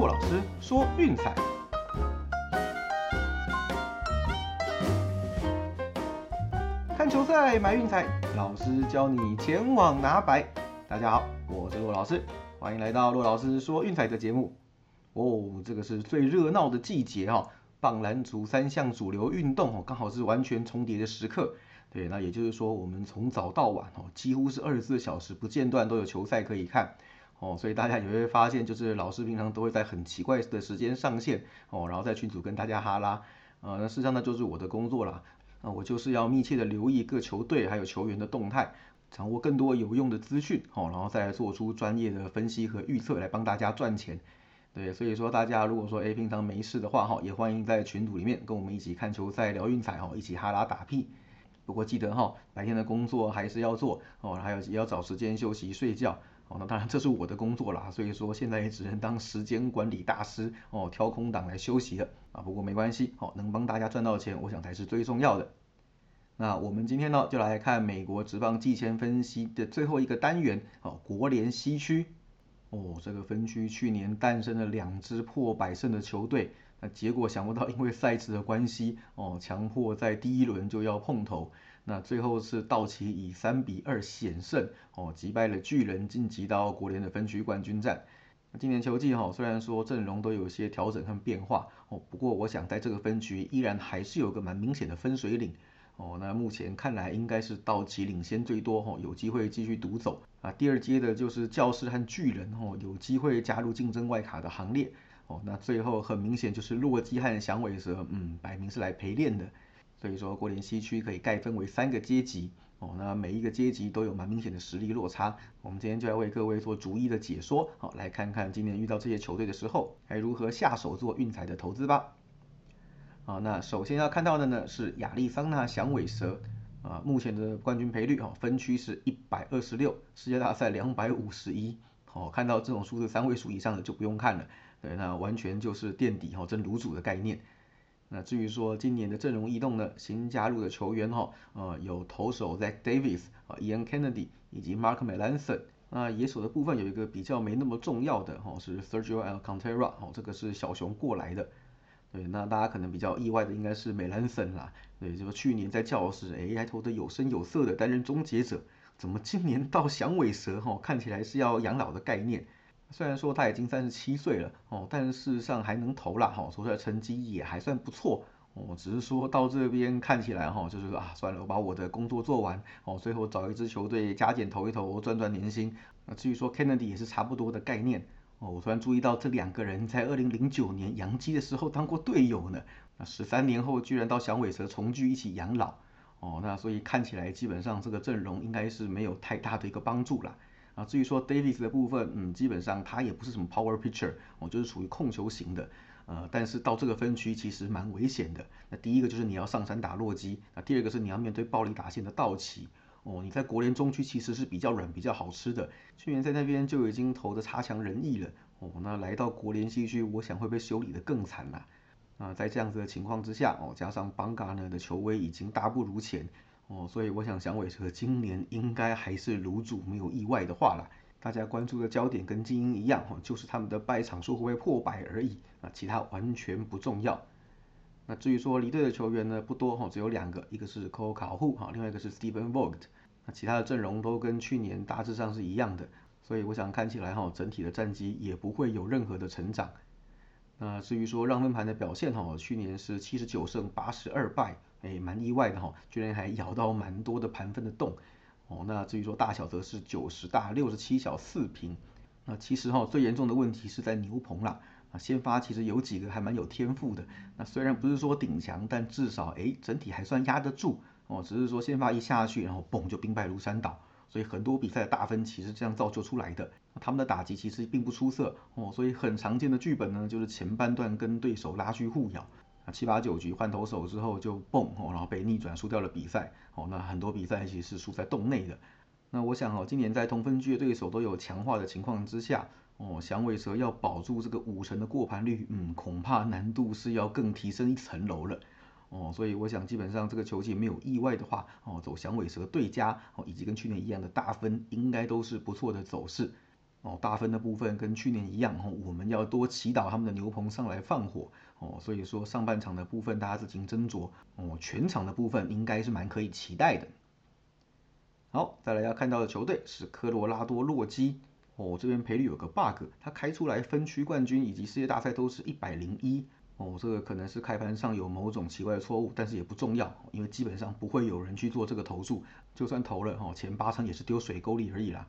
骆老师说运彩，看球赛买运彩，老师教你前往拿白。大家好，我是骆老师，欢迎来到骆老师说运彩的节目。哦，这个是最热闹的季节哈，棒篮足三项主流运动哦，刚好是完全重叠的时刻。对，那也就是说，我们从早到晚哦，几乎是二十四小时不间断都有球赛可以看。哦，所以大家也会发现，就是老师平常都会在很奇怪的时间上线哦，然后在群组跟大家哈拉。呃，那事实上呢，就是我的工作啦。啊，我就是要密切的留意各球队还有球员的动态，掌握更多有用的资讯哦，然后再做出专业的分析和预测来帮大家赚钱。对，所以说大家如果说哎平常没事的话哈，也欢迎在群组里面跟我们一起看球赛聊运彩哈，一起哈拉打屁。不过记得哈，白天的工作还是要做哦，还有也要找时间休息睡觉。哦，那当然这是我的工作啦，所以说现在也只能当时间管理大师哦，挑空档来休息了啊。不过没关系，哦，能帮大家赚到钱，我想才是最重要的。那我们今天呢，就来看美国职棒季前分析的最后一个单元哦，国联西区。哦，这个分区去年诞生了两支破百胜的球队，那结果想不到因为赛制的关系哦，强迫在第一轮就要碰头。那最后是道奇以三比二险胜哦，击败了巨人晋级到国联的分区冠军战。今年球季哈，虽然说阵容都有些调整和变化哦，不过我想在这个分区依然还是有个蛮明显的分水岭哦。那目前看来应该是道奇领先最多哈，有机会继续独走啊。第二阶的就是教士和巨人哦，有机会加入竞争外卡的行列哦。那最后很明显就是洛基和响尾蛇，嗯，摆明是来陪练的。所以说，国联西区可以概分为三个阶级哦，那每一个阶级都有蛮明显的实力落差。我们今天就来为各位做逐一的解说，好，来看看今年遇到这些球队的时候，该如何下手做运彩的投资吧。好，那首先要看到的呢是亚利桑那响尾蛇啊，目前的冠军赔率哈，分区是一百二十六，世界大赛两百五十一。好，看到这种数字三位数以上的就不用看了，对，那完全就是垫底哈，真卤煮的概念。那至于说今年的阵容异动呢，新加入的球员哈，呃，有投手 Zach Davis 啊，Ian Kennedy 以及 Mark Melanson。那野手的部分有一个比较没那么重要的哈，是 Sergio Alcantara 哦，这个是小熊过来的。对，那大家可能比较意外的应该是 Melanson 啦。对，就去年在教室哎还投的有声有色的担任终结者，怎么今年到响尾蛇哈，看起来是要养老的概念。虽然说他已经三十七岁了哦，但事实上还能投啦哈，投出来成绩也还算不错哦。只是说到这边看起来哈，就是啊，算了，我把我的工作做完哦，最后找一支球队加减投一投，赚赚年薪。那至于说 Kennedy 也是差不多的概念哦。我突然注意到这两个人在二零零九年洋基的时候当过队友呢，那十三年后居然到响尾蛇重聚一起养老哦，那所以看起来基本上这个阵容应该是没有太大的一个帮助啦。啊，至于说 Davis 的部分，嗯，基本上他也不是什么 power pitcher，哦，就是属于控球型的，呃，但是到这个分区其实蛮危险的。那第一个就是你要上山打洛基，那第二个是你要面对暴力打线的道奇，哦，你在国联中区其实是比较软、比较好吃的，去年在那边就已经投的差强人意了，哦，那来到国联西区，我想会被修理的更惨啦。啊，在这样子的情况之下，哦，加上 b a n g a 呢的球威已经大不如前。哦，所以我想响尾蛇今年应该还是卤煮，没有意外的话啦。大家关注的焦点跟精英一样，哦，就是他们的败场数会不会破百而已啊，其他完全不重要。那至于说离队的球员呢，不多哈，只有两个，一个是 Cole 考户哈，另外一个是 Stephen Vogt。那其他的阵容都跟去年大致上是一样的，所以我想看起来哈，整体的战绩也不会有任何的成长。那至于说让分盘的表现哈，去年是七十九胜八十二败。哎，蛮意外的哈，居然还咬到蛮多的盘分的洞哦。那至于说大小则是九十大六十七小四平。那其实哈最严重的问题是在牛棚啦。啊，先发其实有几个还蛮有天赋的。那虽然不是说顶强，但至少哎整体还算压得住哦。只是说先发一下去，然后嘣就兵败如山倒。所以很多比赛的大分其实这样造就出来的。他们的打击其实并不出色哦。所以很常见的剧本呢，就是前半段跟对手拉锯互咬。啊七八九局换投手之后就蹦哦，然后被逆转输掉了比赛哦。那很多比赛其实是输在洞内的。那我想哦，今年在同分区的对手都有强化的情况之下哦，响尾蛇要保住这个五成的过盘率，嗯，恐怕难度是要更提升一层楼了哦。所以我想基本上这个球季没有意外的话哦，走响尾蛇对家哦，以及跟去年一样的大分，应该都是不错的走势。哦，大分的部分跟去年一样哦，我们要多祈祷他们的牛棚上来放火哦，所以说上半场的部分大家自行斟酌哦，全场的部分应该是蛮可以期待的。好，再来要看到的球队是科罗拉多洛基哦，这边赔率有个 bug，他开出来分区冠军以及世界大赛都是一百零一哦，这个可能是开盘上有某种奇怪的错误，但是也不重要，因为基本上不会有人去做这个投注，就算投了哦，前八成也是丢水沟里而已啦。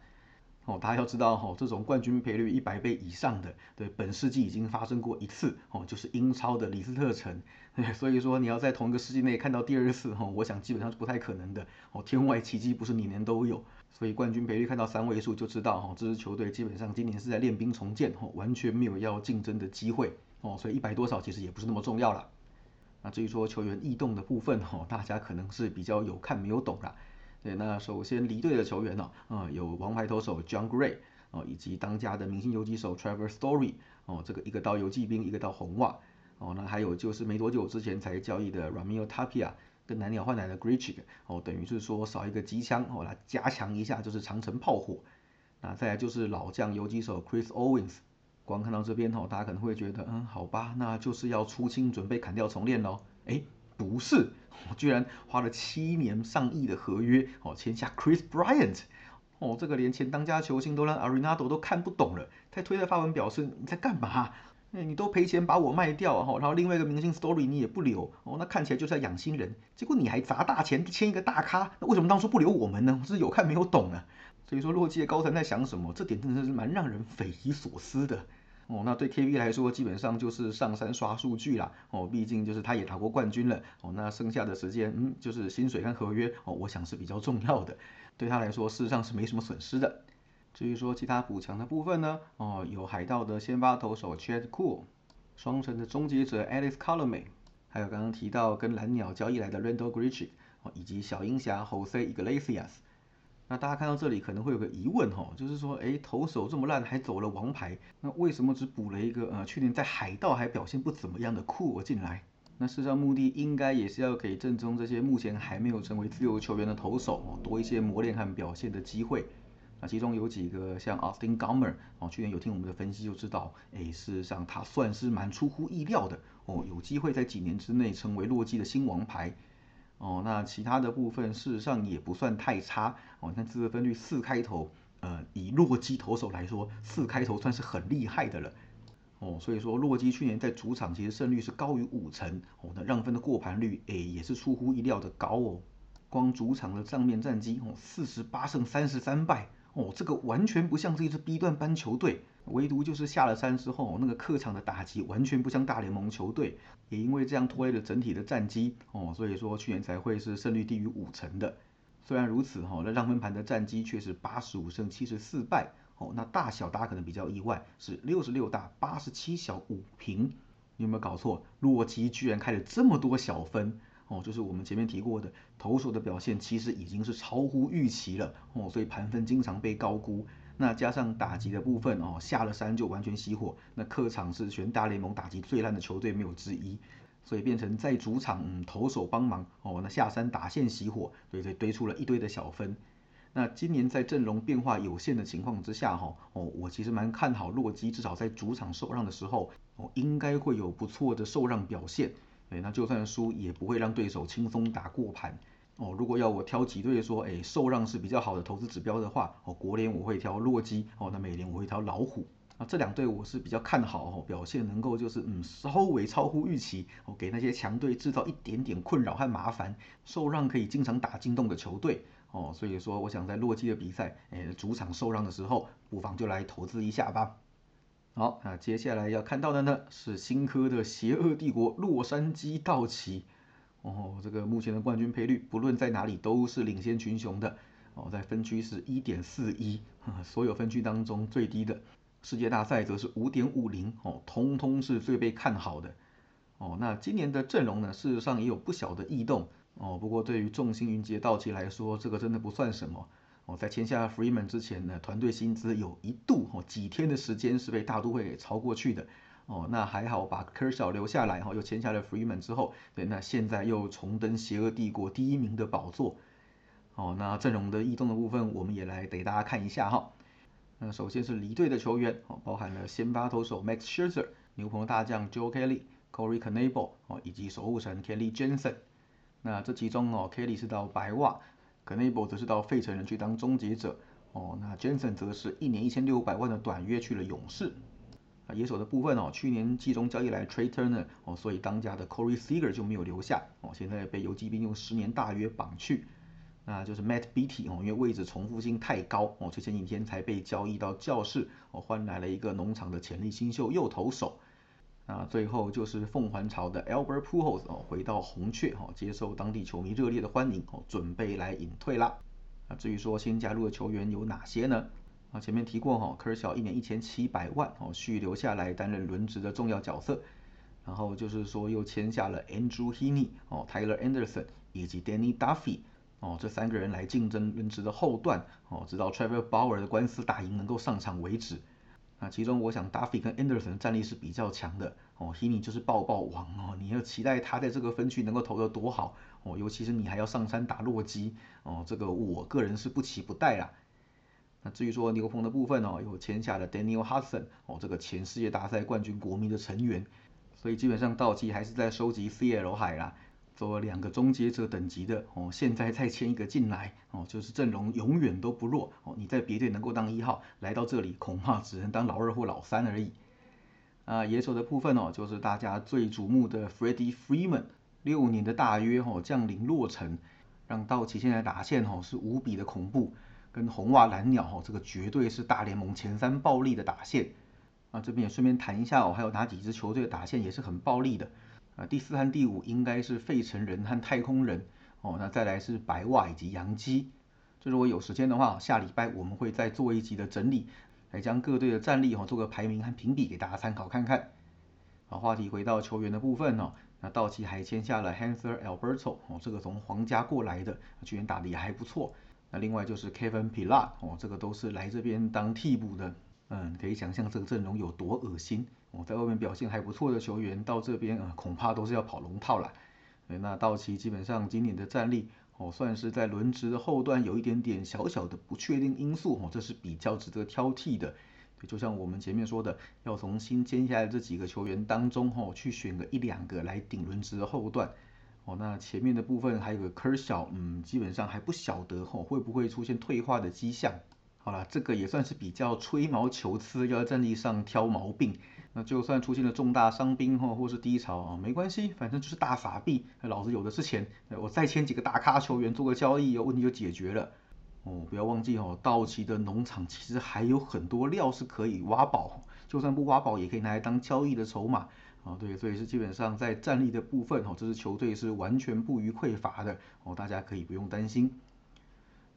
哦，大家要知道哈，这种冠军赔率一百倍以上的，对，本世纪已经发生过一次哦，就是英超的李斯特城，所以说你要在同一个世纪内看到第二次哈，我想基本上是不太可能的哦，天外奇迹不是年年都有，所以冠军赔率看到三位数就知道哈，这支球队基本上今年是在练兵重建哦，完全没有要竞争的机会哦，所以一百多少其实也不是那么重要了。那至于说球员异动的部分哈，大家可能是比较有看没有懂啦。对，那首先离队的球员呢，啊，有王牌投手 John Gray 哦，以及当家的明星游击手 Trevor Story 哦，这个一个到游击兵，一个到红袜哦，那还有就是没多久之前才交易的 Ramil Tapia 跟蓝鸟换来的 Grichuk 哦，等于是说少一个机枪哦，来加强一下就是长城炮火。那再来就是老将游击手 Chris Owens，光看到这边哦，大家可能会觉得，嗯，好吧，那就是要出清准备砍掉重练喽，哎。不是，我 居然花了七年上亿的合约哦，签下 Chris Bryant 哦，这个连前当家球星都让 Arenado 都看不懂了。他推特发文表示你在干嘛？你都赔钱把我卖掉哈，然后另外一个明星 Story 你也不留哦，那看起来就是在养新人。结果你还砸大钱签一个大咖，那为什么当初不留我们呢？我是有看没有懂啊？所以说洛基的高层在想什么？这点真的是蛮让人匪夷所思的。哦，那对 KB 来说，基本上就是上山刷数据啦。哦，毕竟就是他也拿过冠军了。哦，那剩下的时间，嗯，就是薪水跟合约，哦，我想是比较重要的。对他来说，事实上是没什么损失的。至于说其他补强的部分呢，哦，有海盗的先发投手 Chad Cool，双城的终结者 Alex Colomay，还有刚刚提到跟蓝鸟交易来的 Randall Grichuk，哦，以及小鹰侠 Jose Iglesias。那大家看到这里可能会有个疑问哈，就是说，哎，投手这么烂还走了王牌，那为什么只补了一个呃去年在海盗还表现不怎么样的库尔进来？那事实上目的应该也是要给正中这些目前还没有成为自由球员的投手哦多一些磨练和表现的机会。那其中有几个像 Austin Gomer 哦，去年有听我们的分析就知道，哎，事实上他算是蛮出乎意料的哦，有机会在几年之内成为洛基的新王牌。哦，那其他的部分事实上也不算太差哦。你看自得分率四开头，呃，以洛基投手来说，四开头算是很厉害的了。哦，所以说洛基去年在主场其实胜率是高于五成哦，那让分的过盘率诶也是出乎意料的高哦。光主场的账面战绩哦，四十八胜三十三败哦，这个完全不像是一支 B 段班球队。唯独就是下了山之后，那个客场的打击完全不像大联盟球队，也因为这样拖累了整体的战绩哦，所以说去年才会是胜率低于五成的。虽然如此哈，那让分盘的战绩却是八十五胜七十四败哦，那大小大家可能比较意外，是六十六大八十七小五平。你有没有搞错？洛基居然开了这么多小分哦，就是我们前面提过的投手的表现其实已经是超乎预期了哦，所以盘分经常被高估。那加上打击的部分哦，下了山就完全熄火。那客场是全大联盟打击最烂的球队没有之一，所以变成在主场嗯投手帮忙哦，那下山打线熄火，对对堆出了一堆的小分。那今年在阵容变化有限的情况之下哈哦，我其实蛮看好洛基，至少在主场受让的时候哦，应该会有不错的受让表现。对，那就算输也不会让对手轻松打过盘。哦，如果要我挑几队说，哎，受让是比较好的投资指标的话，哦，国联我会挑洛基，哦，那美联我会挑老虎，啊，这两队我是比较看好，哦，表现能够就是嗯稍微超乎预期，哦，给那些强队制造一点点困扰和麻烦，受让可以经常打进洞的球队，哦，所以说我想在洛基的比赛，哎，主场受让的时候，不妨就来投资一下吧。好，那接下来要看到的呢是新科的邪恶帝国洛杉矶道奇。哦，这个目前的冠军赔率不论在哪里都是领先群雄的。哦，在分区是一点四一，所有分区当中最低的。世界大赛则是五点五零，哦，通通是最被看好的。哦，那今年的阵容呢，事实上也有不小的异动。哦，不过对于众星云集的道奇来说，这个真的不算什么。哦，在签下 Freeman 之前呢，团队薪资有一度哦几天的时间是被大都会给超过去的。哦，那还好，把科尔小留下来，哈，又签下了 Freeman 之后，对，那现在又重登邪恶帝国第一名的宝座。哦，那阵容的异动的部分，我们也来给大家看一下哈。那首先是离队的球员哦，包含了先发投手 Max Scherzer、牛棚大将 Joe Kelly、Corey Knebel 哦，以及守护神 Kelly Jensen。那这其中哦，Kelly 是到白袜，Knebel 则是到费城人去当终结者哦。那 Jensen 则是一年一千六百万的短约去了勇士。野手的部分哦，去年季中交易来 Trey Turner 哦，所以当家的 Corey Seager 就没有留下哦，现在被游击兵用十年大约绑去。那就是 Matt Beatty 哦，因为位置重复性太高哦，所以前几天才被交易到教室哦，换来了一个农场的潜力新秀右投手。那最后就是凤凰巢的 Albert Pujols 哦，回到红雀哦，接受当地球迷热烈的欢迎哦，准备来隐退啦。那至于说新加入的球员有哪些呢？啊，前面提过哈，科尔小一年一千七百万哦，续留下来担任轮值的重要角色。然后就是说又签下了 Andrew Heaney 哦，Tyler Anderson 以及 Danny Duffy。哦，这三个人来竞争轮值的后段哦，直到 Trevor Bauer 的官司打赢能够上场为止。那其中我想 Duffy 跟 Anderson 的战力是比较强的哦，Heaney 就是爆爆王哦，你要期待他在这个分区能够投得多好哦，尤其是你还要上山打洛基哦，这个我个人是不期不待啦。那至于说牛棚的部分哦，有签下了 Daniel Hudson 哦，这个前世界大赛冠军国民的成员，所以基本上道奇还是在收集 CL 海啦。做了两个终结者等级的哦，现在再签一个进来哦，就是阵容永远都不弱哦。你在别队能够当一号，来到这里恐怕只能当老二或老三而已。啊，野手的部分哦，就是大家最瞩目的 Freddie Freeman，六年的大约哦降临落成，让道奇现在打线哦是无比的恐怖，跟红袜蓝鸟哦这个绝对是大联盟前三暴力的打线。啊，这边也顺便谈一下哦，还有哪几支球队的打线也是很暴力的。啊，第四和第五应该是费城人和太空人哦，那再来是白袜以及洋基。这如果有时间的话，下礼拜我们会再做一集的整理，来将各队的战力哦做个排名和评比给大家参考看看。好，话题回到球员的部分哦，那道奇还签下了 Hanser Alberto 哦，这个从皇家过来的，去年打的也还不错。那另外就是 Kevin p i l a t 哦，这个都是来这边当替补的，嗯，可以想象这个阵容有多恶心。哦，在外面表现还不错的球员到这边啊，恐怕都是要跑龙套了。那道奇基本上今年的战力哦，算是在轮值的后段有一点点小小的不确定因素哦，这是比较值得挑剔的。就像我们前面说的，要从新签下来这几个球员当中哦，去选个一两个来顶轮值的后段。哦，那前面的部分还有个科小，嗯，基本上还不晓得哦，会不会出现退化的迹象。好了，这个也算是比较吹毛求疵，要在战力上挑毛病。那就算出现了重大伤兵或或是低潮啊，没关系，反正就是大傻币，老子有的是钱，我再签几个大咖球员做个交易，问题就解决了。哦，不要忘记哦，道奇的农场其实还有很多料是可以挖宝，就算不挖宝也可以拿来当交易的筹码啊。对，所以是基本上在战力的部分哦，这支球队是完全不予匮乏的哦，大家可以不用担心。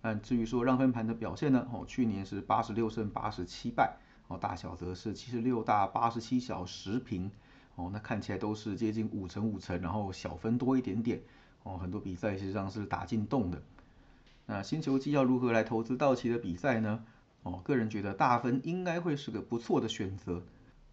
但至于说让分盘的表现呢，哦，去年是八十六胜八十七败。哦，大小则是七十六大八十七小十平，哦，那看起来都是接近五成五成，然后小分多一点点，哦，很多比赛实际上是打进洞的。那新球季要如何来投资道奇的比赛呢？哦，个人觉得大分应该会是个不错的选择。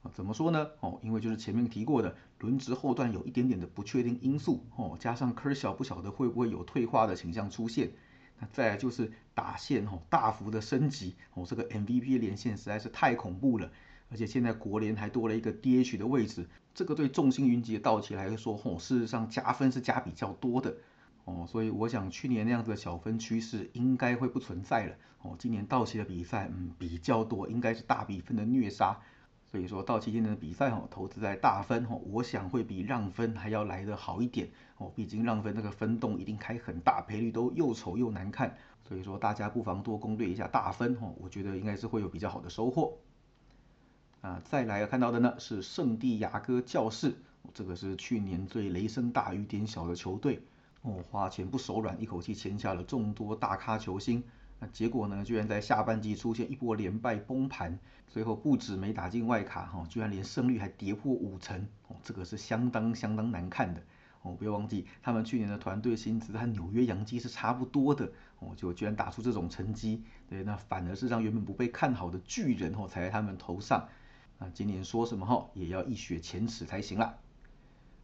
啊，怎么说呢？哦，因为就是前面提过的轮值后段有一点点的不确定因素，哦，加上科小不晓得会不会有退化的倾向出现。那再来就是打线哦，大幅的升级哦，这个 MVP 连线实在是太恐怖了，而且现在国联还多了一个 DH 的位置，这个对众星云集的道奇来说哦，事实上加分是加比较多的哦，所以我想去年那样子的小分趋势应该会不存在了哦，今年道奇的比赛嗯比较多，应该是大比分的虐杀。所以说，道奇今年的比赛哦，投资在大分哦，我想会比让分还要来得好一点哦。毕竟让分那个分洞一定开很大，赔率都又丑又难看。所以说，大家不妨多攻略一下大分哦，我觉得应该是会有比较好的收获。啊，再来看到的呢是圣地亚哥教士，这个是去年最雷声大雨点小的球队哦，花钱不手软，一口气签下了众多大咖球星。那结果呢？居然在下半季出现一波连败崩盘，最后不止没打进外卡哈，居然连胜率还跌破五成哦，这个是相当相当难看的哦。不要忘记，他们去年的团队薪资和纽约洋基是差不多的哦，就居然打出这种成绩，对，那反而是让原本不被看好的巨人哦踩在他们头上。那今年说什么哈，也要一雪前耻才行啦。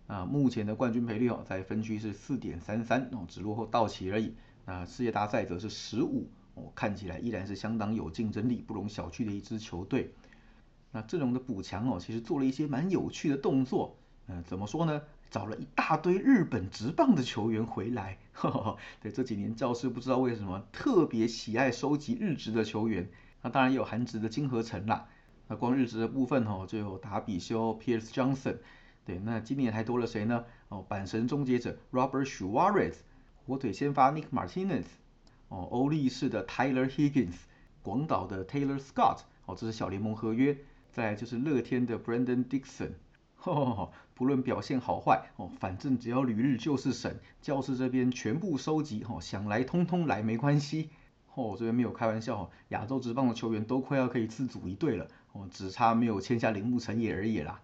啊，目前的冠军赔率哦，在分区是四点三三哦，只落后道奇而已。那世界大赛则是十五。哦，看起来依然是相当有竞争力、不容小觑的一支球队。那阵容的补强哦，其实做了一些蛮有趣的动作。嗯，怎么说呢？找了一大堆日本职棒的球员回来。对，这几年教师不知道为什么特别喜爱收集日职的球员。那当然也有韩职的金河成啦。那光日职的部分哦，就有达比修、Pierce Johnson。对，那今年还多了谁呢？哦，阪神终结者 Robert Suarez，火腿先发 Nick Martinez，哦，欧力士的 Tyler Higgins，广岛的 Taylor Scott，哦，这是小联盟合约。再来就是乐天的 Brandon Dixon，不论表现好坏，哦，反正只要旅日就是省，教室这边全部收集，哦，想来通通来没关系。哦，这边没有开玩笑哦，亚洲职棒的球员都快要可以自组一队了，哦，只差没有签下铃木成也而已啦。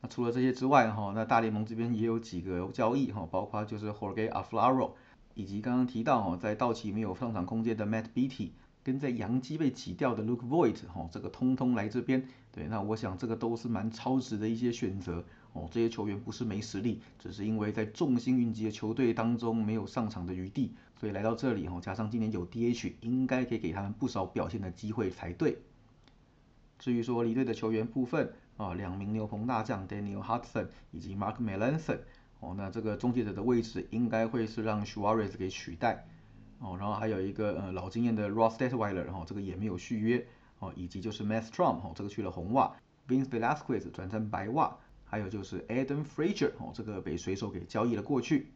那除了这些之外，哈，那大联盟这边也有几个交易，哈，包括就是 Jorge Aflaro，以及刚刚提到，哦，在道奇没有上场空间的 Matt Beatty，跟在洋基被挤掉的 Luke Voit，哈，这个通通来这边，对，那我想这个都是蛮超值的一些选择，哦，这些球员不是没实力，只是因为在众星云集的球队当中没有上场的余地，所以来到这里，哈，加上今年有 DH，应该可以给他们不少表现的机会才对。至于说离队的球员部分，啊，两名牛棚大将 Daniel Hudson 以及 Mark Melanson，哦，那这个终结者的位置应该会是让 Suarez 给取代，哦，然后还有一个呃老经验的 Ross Detweiler，然后这个也没有续约，哦，以及就是 Matt Strom，哦，这个去了红袜，Vince Velasquez 转成白袜，还有就是 Adam Frazier，哦，这个被水手给交易了过去。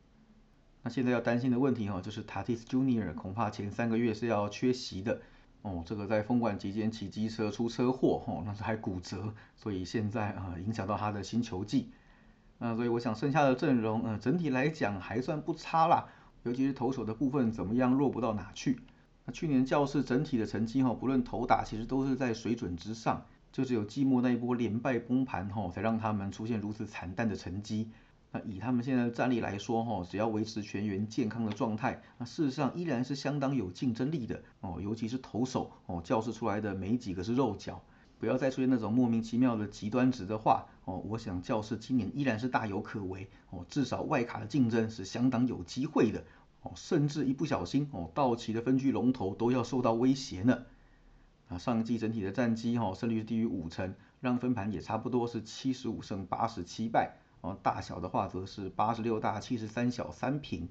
那现在要担心的问题，哈，就是 Tatis Junior 恐怕前三个月是要缺席的。哦，这个在封馆期间骑机车出车祸，哦，那是还骨折，所以现在啊影响到他的新球季，那所以我想剩下的阵容，嗯，整体来讲还算不差啦，尤其是投手的部分怎么样弱不到哪去。那去年教室整体的成绩哈，不论投打其实都是在水准之上，就只有季末那一波连败崩盘哈，才让他们出现如此惨淡的成绩。那以他们现在的战力来说，哈，只要维持全员健康的状态，那事实上依然是相当有竞争力的哦。尤其是投手哦，教示出来的没几个是肉脚，不要再出现那种莫名其妙的极端值的话哦。我想教室今年依然是大有可为哦，至少外卡的竞争是相当有机会的哦。甚至一不小心哦，道奇的分区龙头都要受到威胁呢。啊，上一季整体的战绩哈，胜率是低于五成，让分盘也差不多是七十五胜八十七败。哦，大小的话则是八十六大七十三小三平。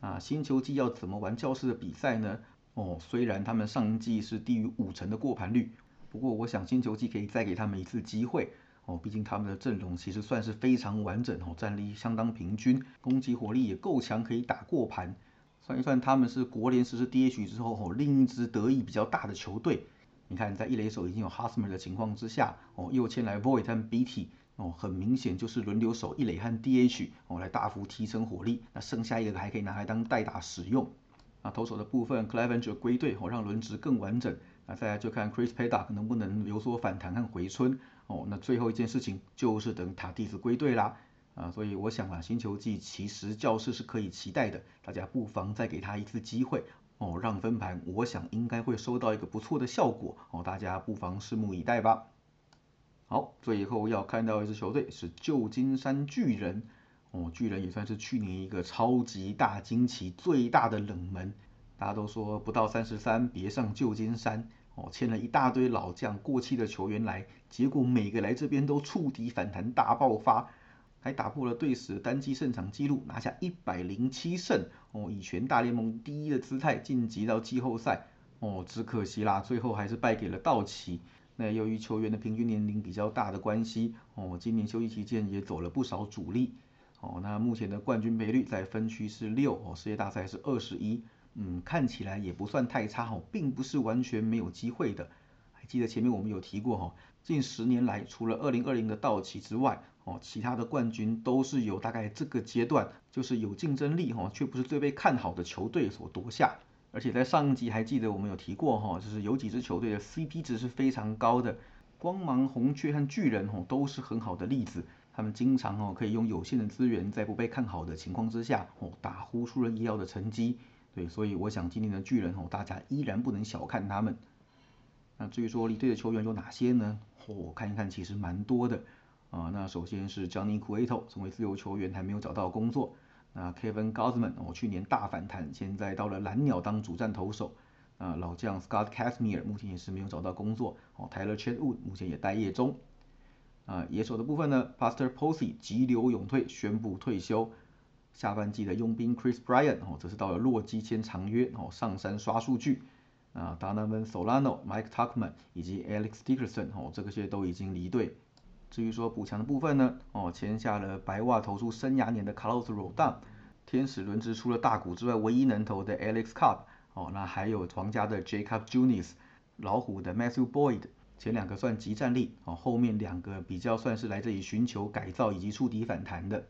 啊，新球季要怎么玩教室的比赛呢？哦，虽然他们上季是低于五成的过盘率，不过我想新球季可以再给他们一次机会。哦，毕竟他们的阵容其实算是非常完整哦，战力相当平均，攻击火力也够强，可以打过盘。算一算，他们是国联实施 DH 之后哦，另一支得益比较大的球队。你看，在一垒手已经有 Husmer 的情况之下，哦，又签来 Void 和 BT。哦，很明显就是轮流守一垒和 DH 哦，来大幅提升火力。那剩下一个还可以拿来当代打使用。那投手的部分，Clevenger 归队哦，让轮值更完整。那再来就看 Chris Paddock 能不能有所反弹和回春。哦，那最后一件事情就是等塔蒂斯归队啦。啊，所以我想啊，新球季其实教室是可以期待的，大家不妨再给他一次机会。哦，让分盘，我想应该会收到一个不错的效果。哦，大家不妨拭目以待吧。好，最后要看到一支球队是旧金山巨人哦，巨人也算是去年一个超级大惊奇，最大的冷门。大家都说不到三十三别上旧金山哦，签了一大堆老将、过气的球员来，结果每个来这边都触底反弹大爆发，还打破了队史单季胜场纪录，拿下一百零七胜哦，以全大联盟第一的姿态晋级到季后赛哦，只可惜啦，最后还是败给了道奇。那由于球员的平均年龄比较大的关系，哦，今年休息期间也走了不少主力，哦，那目前的冠军赔率在分区是六，哦，世界大赛是二十一，嗯，看起来也不算太差，哦，并不是完全没有机会的。还记得前面我们有提过，哈，近十年来除了二零二零的道奇之外，哦，其他的冠军都是由大概这个阶段就是有竞争力，哈，却不是最被看好的球队所夺下。而且在上集还记得我们有提过哈，就是有几支球队的 CP 值是非常高的，光芒红雀和巨人吼都是很好的例子。他们经常哦可以用有限的资源，在不被看好的情况之下哦打呼出人意料的成绩。对，所以我想今年的巨人吼大家依然不能小看他们。那至于说离队的球员有哪些呢？哦，看一看其实蛮多的啊。那首先是 Johnny Cueto 成为自由球员还没有找到工作。那 Kevin Gausman 我，去年大反弹，现在到了蓝鸟当主战投手。啊，老将 Scott Kazmir 目前也是没有找到工作。哦，Tyler Chatwood 目前也待业中。啊，野手的部分呢，Pastor Posey 急流勇退，宣布退休。下半季的佣兵 Chris Bryant 哦，则是到了洛基签长约，哦，上山刷数据。啊，Donovan Solano、Mike Tuckman 以及 Alex Dickerson 哦，这个些都已经离队。至于说补强的部分呢，哦，签下了白袜投出生涯年的 Carlos Rodon，天使轮值除了大谷之外唯一能投的 Alex Cobb，哦，那还有皇家的 Jacob Junis，老虎的 Matthew Boyd，前两个算极战力，哦，后面两个比较算是来这里寻求改造以及触底反弹的。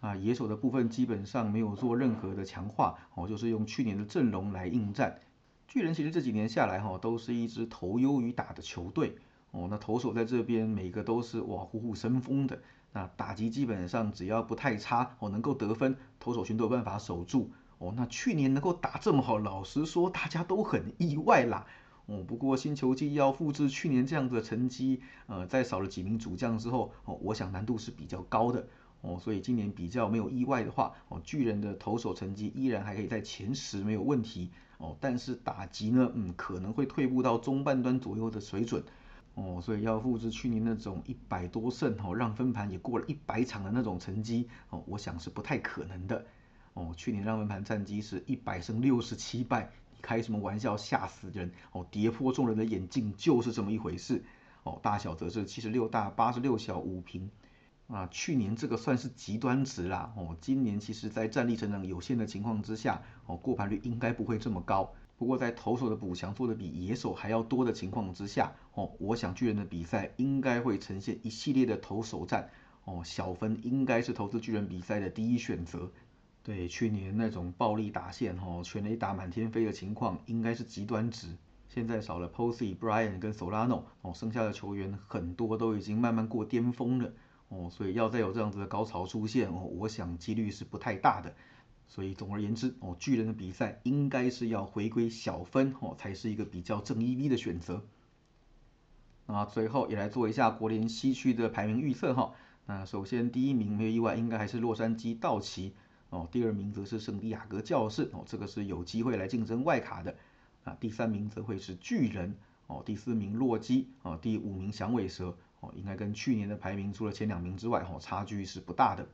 啊，野手的部分基本上没有做任何的强化，哦，就是用去年的阵容来应战。巨人其实这几年下来哈，都是一支投优于打的球队。哦，那投手在这边每个都是哇虎虎生风的，那打击基本上只要不太差哦，能够得分，投手群都有办法守住。哦，那去年能够打这么好，老实说大家都很意外啦。哦，不过新球季要复制去年这样的成绩，呃，在少了几名主将之后，哦，我想难度是比较高的。哦，所以今年比较没有意外的话，哦，巨人的投手成绩依然还可以在前十没有问题。哦，但是打击呢，嗯，可能会退步到中半端左右的水准。哦，所以要复制去年那种一百多胜哦，让分盘也过了一百场的那种成绩哦，我想是不太可能的。哦，去年让分盘战绩是一百胜六十七败，开什么玩笑，吓死人！哦，跌破众人的眼镜就是这么一回事。哦，大小则是七十六大八十六小五平。啊，去年这个算是极端值啦。哦，今年其实在战力成长有限的情况之下，哦，过盘率应该不会这么高。不过在投手的补强做的比野手还要多的情况之下，哦，我想巨人的比赛应该会呈现一系列的投手战，哦，小分应该是投资巨人比赛的第一选择。对，去年那种暴力打线，哦，全垒打满天飞的情况，应该是极端值。现在少了 Posey、Brian 跟 Solano，哦，剩下的球员很多都已经慢慢过巅峰了，哦，所以要再有这样子的高潮出现，哦，我想几率是不太大的。所以总而言之，哦，巨人的比赛应该是要回归小分，哦，才是一个比较正 E V 的选择。那最后也来做一下国联西区的排名预测，哈。那首先第一名没有意外，应该还是洛杉矶道奇，哦，第二名则是圣地亚哥教士，哦，这个是有机会来竞争外卡的。啊，第三名则会是巨人，哦，第四名洛基，哦，第五名响尾蛇，哦，应该跟去年的排名除了前两名之外，哦，差距是不大的。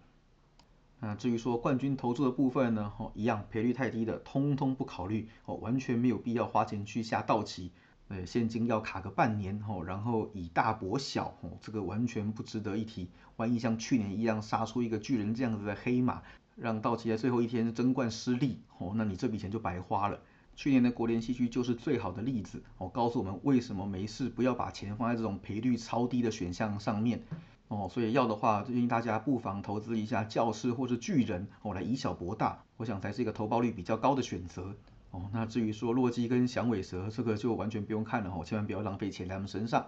那至于说冠军投注的部分呢，哦，一样赔率太低的，通通不考虑，哦，完全没有必要花钱去下道奇，呃，现金要卡个半年，哦，然后以大博小，哦，这个完全不值得一提。万一像去年一样杀出一个巨人这样子的黑马，让道奇在最后一天争冠失利，哦，那你这笔钱就白花了。去年的国联西区就是最好的例子，哦，告诉我们为什么没事不要把钱放在这种赔率超低的选项上面。哦，所以要的话，就建议大家不妨投资一下教室或者巨人，哦，来以小博大，我想才是一个投报率比较高的选择。哦，那至于说洛基跟响尾蛇，这个就完全不用看了哦，千万不要浪费钱在他们身上。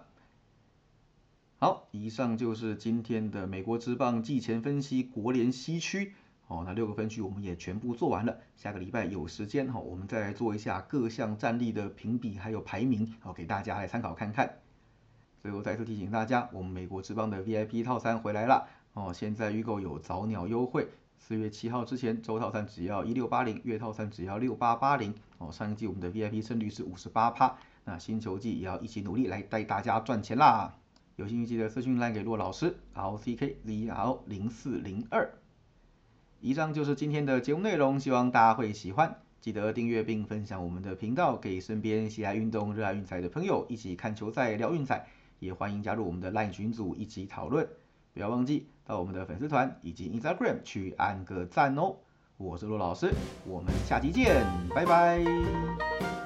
好，以上就是今天的美国之棒季前分析国联西区。哦，那六个分区我们也全部做完了，下个礼拜有时间哈，我们再来做一下各项战力的评比还有排名，好给大家来参考看看。最后再次提醒大家，我们美国之邦的 VIP 套餐回来了哦！现在预购有早鸟优惠，四月七号之前周套餐只要一六八零，月套餐只要六八八零哦。上一季我们的 VIP 胜率是五十八趴，那新球季也要一起努力来带大家赚钱啦！有兴趣记得私信来给骆老师，L C K Z L 零四零二。以上就是今天的节目内容，希望大家会喜欢。记得订阅并分享我们的频道，给身边喜爱运动、热爱运彩的朋友一起看球赛、聊运彩。也欢迎加入我们的 LINE 群组一起讨论，不要忘记到我们的粉丝团以及 Instagram 去按个赞哦。我是陆老师，我们下期见，拜拜。